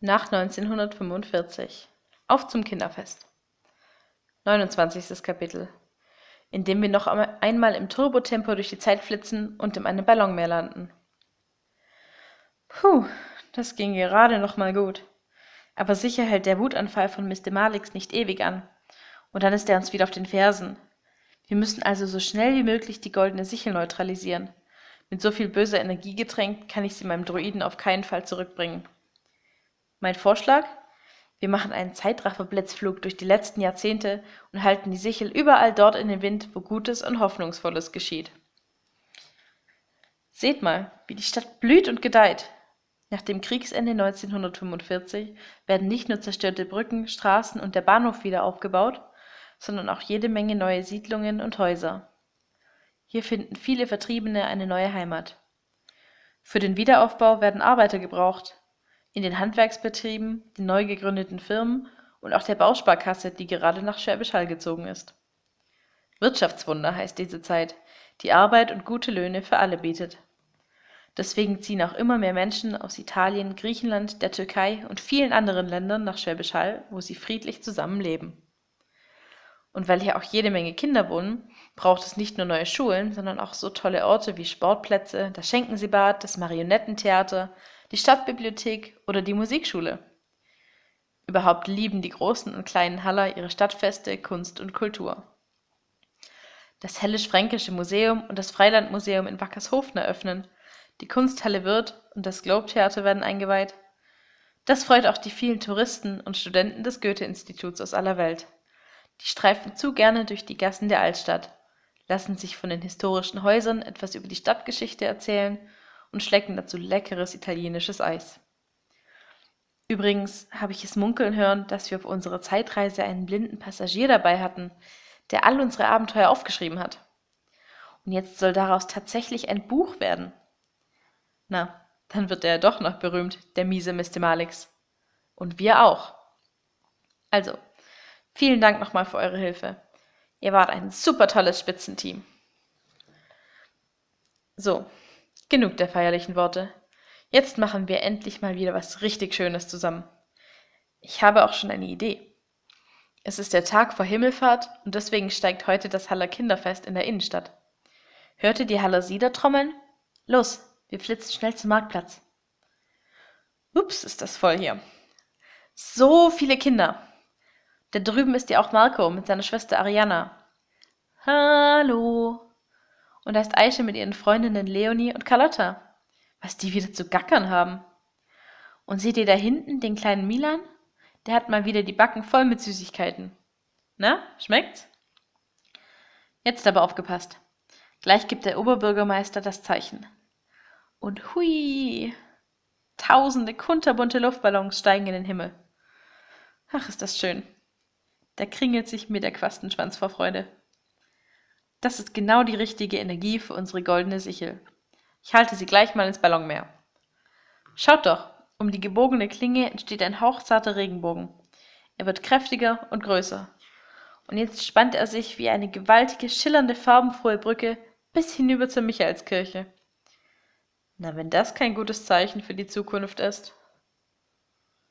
Nach 1945. Auf zum Kinderfest. 29. Kapitel. In dem wir noch einmal im Turbotempo durch die Zeit flitzen und in einem Ballonmeer landen. Puh, das ging gerade noch mal gut. Aber sicher hält der Wutanfall von Mr. Malix nicht ewig an. Und dann ist er uns wieder auf den Fersen. Wir müssen also so schnell wie möglich die goldene Sichel neutralisieren. Mit so viel böser Energie getränkt, kann ich sie meinem Druiden auf keinen Fall zurückbringen. Mein Vorschlag? Wir machen einen Zeitrafferblitzflug durch die letzten Jahrzehnte und halten die Sichel überall dort in den Wind, wo Gutes und Hoffnungsvolles geschieht. Seht mal, wie die Stadt blüht und gedeiht. Nach dem Kriegsende 1945 werden nicht nur zerstörte Brücken, Straßen und der Bahnhof wieder aufgebaut, sondern auch jede Menge neue Siedlungen und Häuser. Hier finden viele Vertriebene eine neue Heimat. Für den Wiederaufbau werden Arbeiter gebraucht, in den Handwerksbetrieben, den neu gegründeten Firmen und auch der Bausparkasse, die gerade nach Schwäbisch Hall gezogen ist. Wirtschaftswunder heißt diese Zeit, die Arbeit und gute Löhne für alle bietet. Deswegen ziehen auch immer mehr Menschen aus Italien, Griechenland, der Türkei und vielen anderen Ländern nach Schwäbisch Hall, wo sie friedlich zusammenleben. Und weil hier auch jede Menge Kinder wohnen, braucht es nicht nur neue Schulen, sondern auch so tolle Orte wie Sportplätze, das Schenkenseebad, das Marionettentheater, die Stadtbibliothek oder die Musikschule. Überhaupt lieben die großen und kleinen Haller ihre Stadtfeste, Kunst und Kultur. Das Hellisch-Fränkische Museum und das Freilandmuseum in Wackershofen eröffnen, die Kunsthalle wird und das Globe-Theater werden eingeweiht. Das freut auch die vielen Touristen und Studenten des Goethe-Instituts aus aller Welt. Die streifen zu gerne durch die Gassen der Altstadt, lassen sich von den historischen Häusern etwas über die Stadtgeschichte erzählen und schlecken dazu leckeres italienisches Eis. Übrigens habe ich es munkeln hören, dass wir auf unserer Zeitreise einen blinden Passagier dabei hatten, der all unsere Abenteuer aufgeschrieben hat. Und jetzt soll daraus tatsächlich ein Buch werden. Na, dann wird er doch noch berühmt, der miese Mr. Malix. Und wir auch. Also, vielen Dank nochmal für eure Hilfe. Ihr wart ein super tolles Spitzenteam. So, Genug der feierlichen Worte. Jetzt machen wir endlich mal wieder was richtig Schönes zusammen. Ich habe auch schon eine Idee. Es ist der Tag vor Himmelfahrt und deswegen steigt heute das Haller Kinderfest in der Innenstadt. Hört ihr die Haller Sieder trommeln? Los, wir flitzen schnell zum Marktplatz. Ups, ist das voll hier. So viele Kinder. Da drüben ist ja auch Marco mit seiner Schwester Ariana. Hallo. Und da ist Aische mit ihren Freundinnen Leonie und Carlotta. Was die wieder zu gackern haben. Und seht ihr da hinten den kleinen Milan? Der hat mal wieder die Backen voll mit Süßigkeiten. Na, schmeckt's? Jetzt aber aufgepasst. Gleich gibt der Oberbürgermeister das Zeichen. Und hui! Tausende kunterbunte Luftballons steigen in den Himmel. Ach, ist das schön. Da kringelt sich mir der Quastenschwanz vor Freude. Das ist genau die richtige Energie für unsere goldene Sichel. Ich halte sie gleich mal ins Ballonmeer. Schaut doch, um die gebogene Klinge entsteht ein hauchzarter Regenbogen. Er wird kräftiger und größer. Und jetzt spannt er sich wie eine gewaltige, schillernde, farbenfrohe Brücke bis hinüber zur Michaelskirche. Na, wenn das kein gutes Zeichen für die Zukunft ist.